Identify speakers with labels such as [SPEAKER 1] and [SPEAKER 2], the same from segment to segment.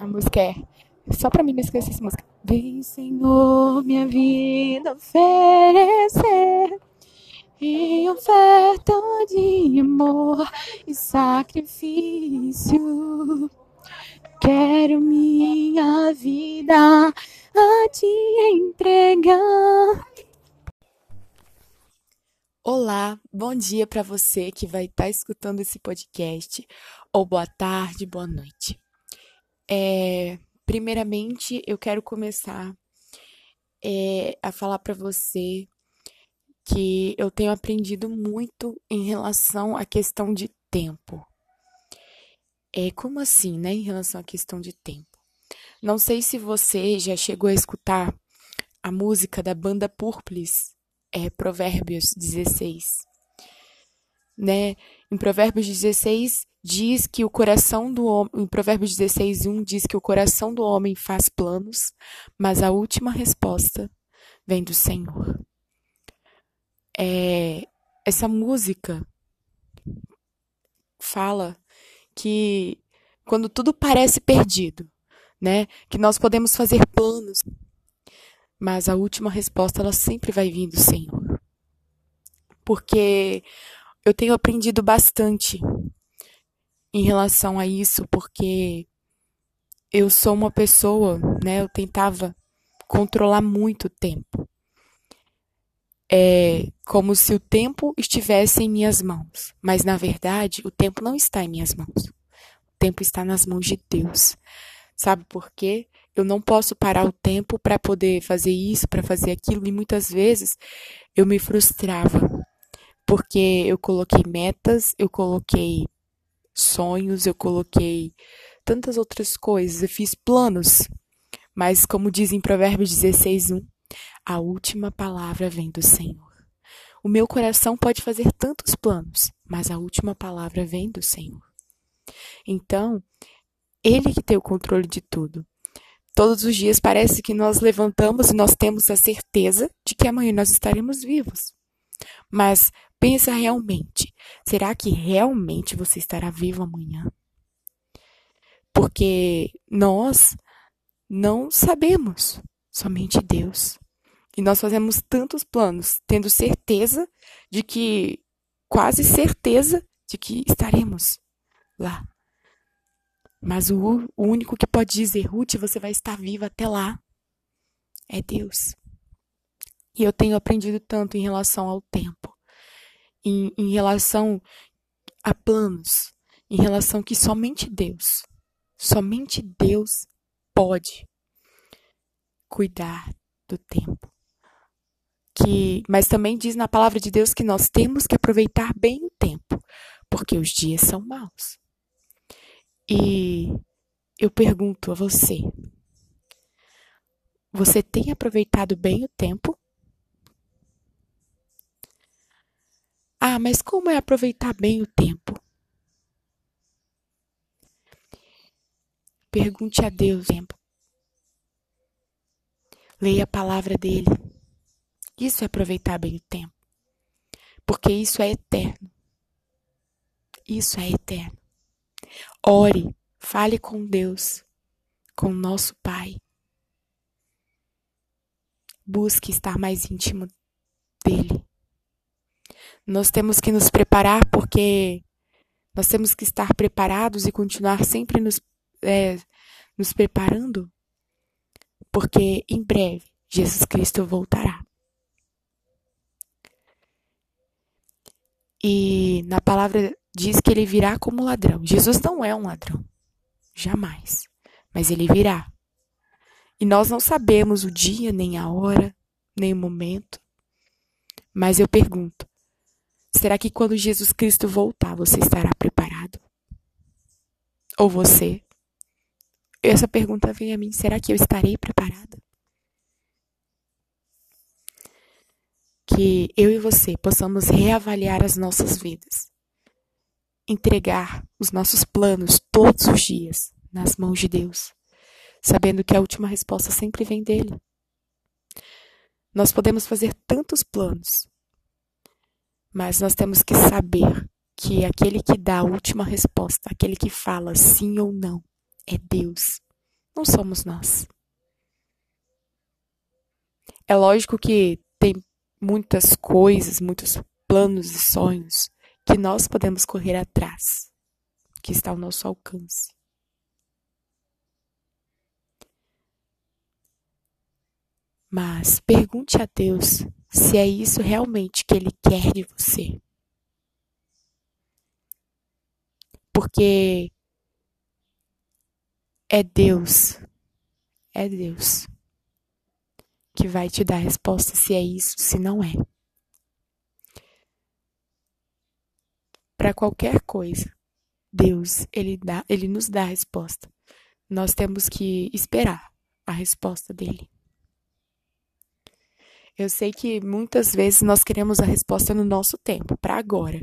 [SPEAKER 1] A música é. Só pra mim não esquecer essa música. Vem, Senhor, minha vida oferecer em oferta de amor e sacrifício. Quero minha vida a te entregar. Olá, bom dia para você que vai estar tá escutando esse podcast, ou boa tarde, boa noite. É, primeiramente, eu quero começar é, a falar para você que eu tenho aprendido muito em relação à questão de tempo. É como assim, né, em relação à questão de tempo? Não sei se você já chegou a escutar a música da banda Purplis, é Provérbios 16. Né? Em Provérbios 16 diz que o coração do homem, em Provérbios 16, 1 diz que o coração do homem faz planos, mas a última resposta vem do Senhor. É, essa música fala que quando tudo parece perdido, né, que nós podemos fazer planos, mas a última resposta ela sempre vai vir do Senhor. Porque eu tenho aprendido bastante em relação a isso, porque eu sou uma pessoa, né? Eu tentava controlar muito o tempo. É como se o tempo estivesse em minhas mãos, mas na verdade o tempo não está em minhas mãos. O tempo está nas mãos de Deus. Sabe por quê? Eu não posso parar o tempo para poder fazer isso, para fazer aquilo, e muitas vezes eu me frustrava, porque eu coloquei metas, eu coloquei sonhos, eu coloquei tantas outras coisas, eu fiz planos. Mas como diz em Provérbios 16:1, a última palavra vem do Senhor. O meu coração pode fazer tantos planos, mas a última palavra vem do Senhor. Então, ele que tem o controle de tudo. Todos os dias parece que nós levantamos e nós temos a certeza de que amanhã nós estaremos vivos. Mas pensa realmente, será que realmente você estará vivo amanhã? Porque nós não sabemos, somente Deus. E nós fazemos tantos planos, tendo certeza de que, quase certeza de que estaremos lá. Mas o, único que pode dizer, Ruth, você vai estar viva até lá, é Deus. E eu tenho aprendido tanto em relação ao tempo, em, em relação a planos, em relação que somente Deus, somente Deus pode cuidar do tempo. Que, mas também diz na palavra de Deus que nós temos que aproveitar bem o tempo, porque os dias são maus. E eu pergunto a você: você tem aproveitado bem o tempo? Ah, mas como é aproveitar bem o tempo? Pergunte a Deus tempo. Leia a palavra dele. Isso é aproveitar bem o tempo. Porque isso é eterno. Isso é eterno. Ore, fale com Deus, com nosso Pai. Busque estar mais íntimo dele. Nós temos que nos preparar porque nós temos que estar preparados e continuar sempre nos, é, nos preparando, porque em breve Jesus Cristo voltará. E na palavra diz que ele virá como ladrão. Jesus não é um ladrão. Jamais. Mas ele virá. E nós não sabemos o dia, nem a hora, nem o momento. Mas eu pergunto: será que quando Jesus Cristo voltar, você estará preparado? Ou você? Essa pergunta vem a mim: será que eu estarei preparada? Que eu e você possamos reavaliar as nossas vidas entregar os nossos planos todos os dias nas mãos de Deus, sabendo que a última resposta sempre vem dele. Nós podemos fazer tantos planos, mas nós temos que saber que aquele que dá a última resposta, aquele que fala sim ou não, é Deus. não somos nós. É lógico que tem muitas coisas, muitos planos e sonhos que nós podemos correr atrás, que está ao nosso alcance. Mas pergunte a Deus se é isso realmente que Ele quer de você. Porque é Deus, é Deus que vai te dar a resposta se é isso, se não é. Para qualquer coisa, Deus, ele dá, ele nos dá a resposta. Nós temos que esperar a resposta dele. Eu sei que muitas vezes nós queremos a resposta no nosso tempo, para agora.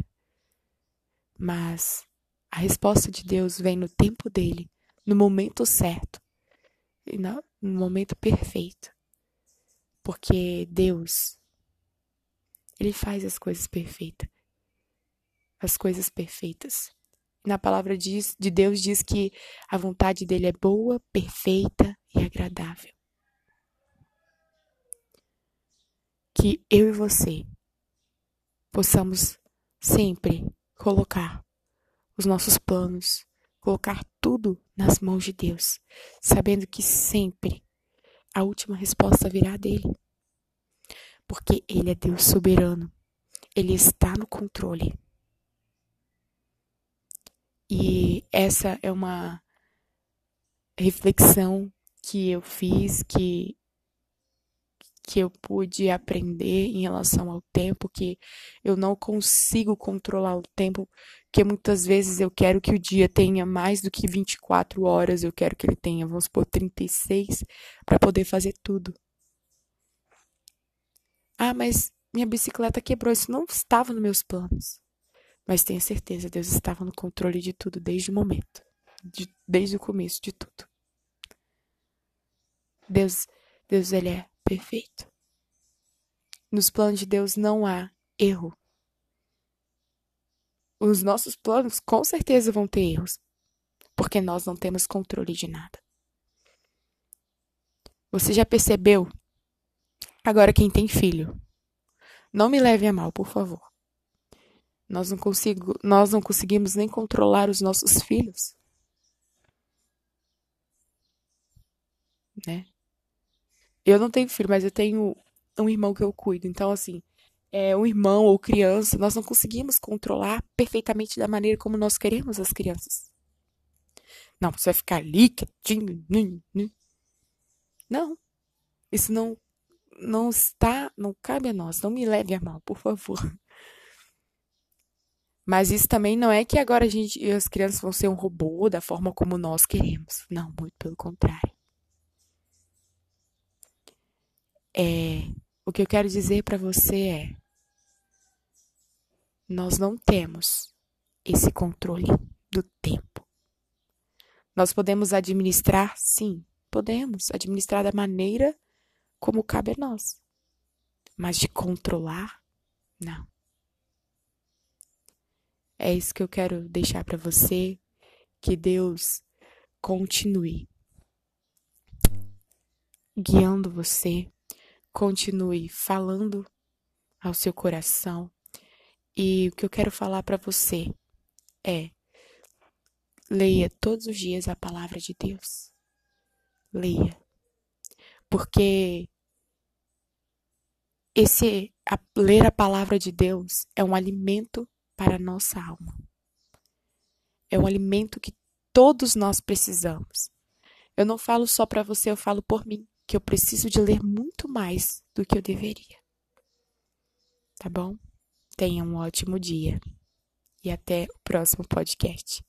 [SPEAKER 1] Mas a resposta de Deus vem no tempo dele, no momento certo, e no momento perfeito. Porque Deus, ele faz as coisas perfeitas. As coisas perfeitas. Na palavra de Deus diz que a vontade dele é boa, perfeita e agradável. Que eu e você possamos sempre colocar os nossos planos, colocar tudo nas mãos de Deus, sabendo que sempre a última resposta virá dele. Porque ele é Deus soberano. Ele está no controle. E essa é uma reflexão que eu fiz, que que eu pude aprender em relação ao tempo, que eu não consigo controlar o tempo, que muitas vezes eu quero que o dia tenha mais do que 24 horas, eu quero que ele tenha, vamos supor, 36, para poder fazer tudo. Ah, mas minha bicicleta quebrou, isso não estava nos meus planos. Mas tenha certeza, Deus estava no controle de tudo desde o momento, de, desde o começo de tudo. Deus, Deus ele é perfeito. Nos planos de Deus não há erro. Os nossos planos com certeza vão ter erros, porque nós não temos controle de nada. Você já percebeu? Agora quem tem filho, não me leve a mal, por favor. Nós não, consigo, nós não conseguimos nem controlar os nossos filhos. Né? Eu não tenho filho, mas eu tenho um irmão que eu cuido. Então, assim, é, um irmão ou criança, nós não conseguimos controlar perfeitamente da maneira como nós queremos as crianças. Não, você vai ficar ali quietinho. Não. Isso não não está, não cabe a nós. Não me leve a mal, por favor. Mas isso também não é que agora a gente, as crianças vão ser um robô da forma como nós queremos. Não, muito pelo contrário. É, o que eu quero dizer para você é: nós não temos esse controle do tempo. Nós podemos administrar, sim, podemos administrar da maneira como cabe a nós. Mas de controlar, não. É isso que eu quero deixar para você. Que Deus continue guiando você continue falando ao seu coração. E o que eu quero falar para você é: leia todos os dias a palavra de Deus. Leia. Porque esse a, ler a palavra de Deus é um alimento para a nossa alma. É um alimento que todos nós precisamos. Eu não falo só para você, eu falo por mim que eu preciso de ler muito mais do que eu deveria. Tá bom? Tenha um ótimo dia e até o próximo podcast.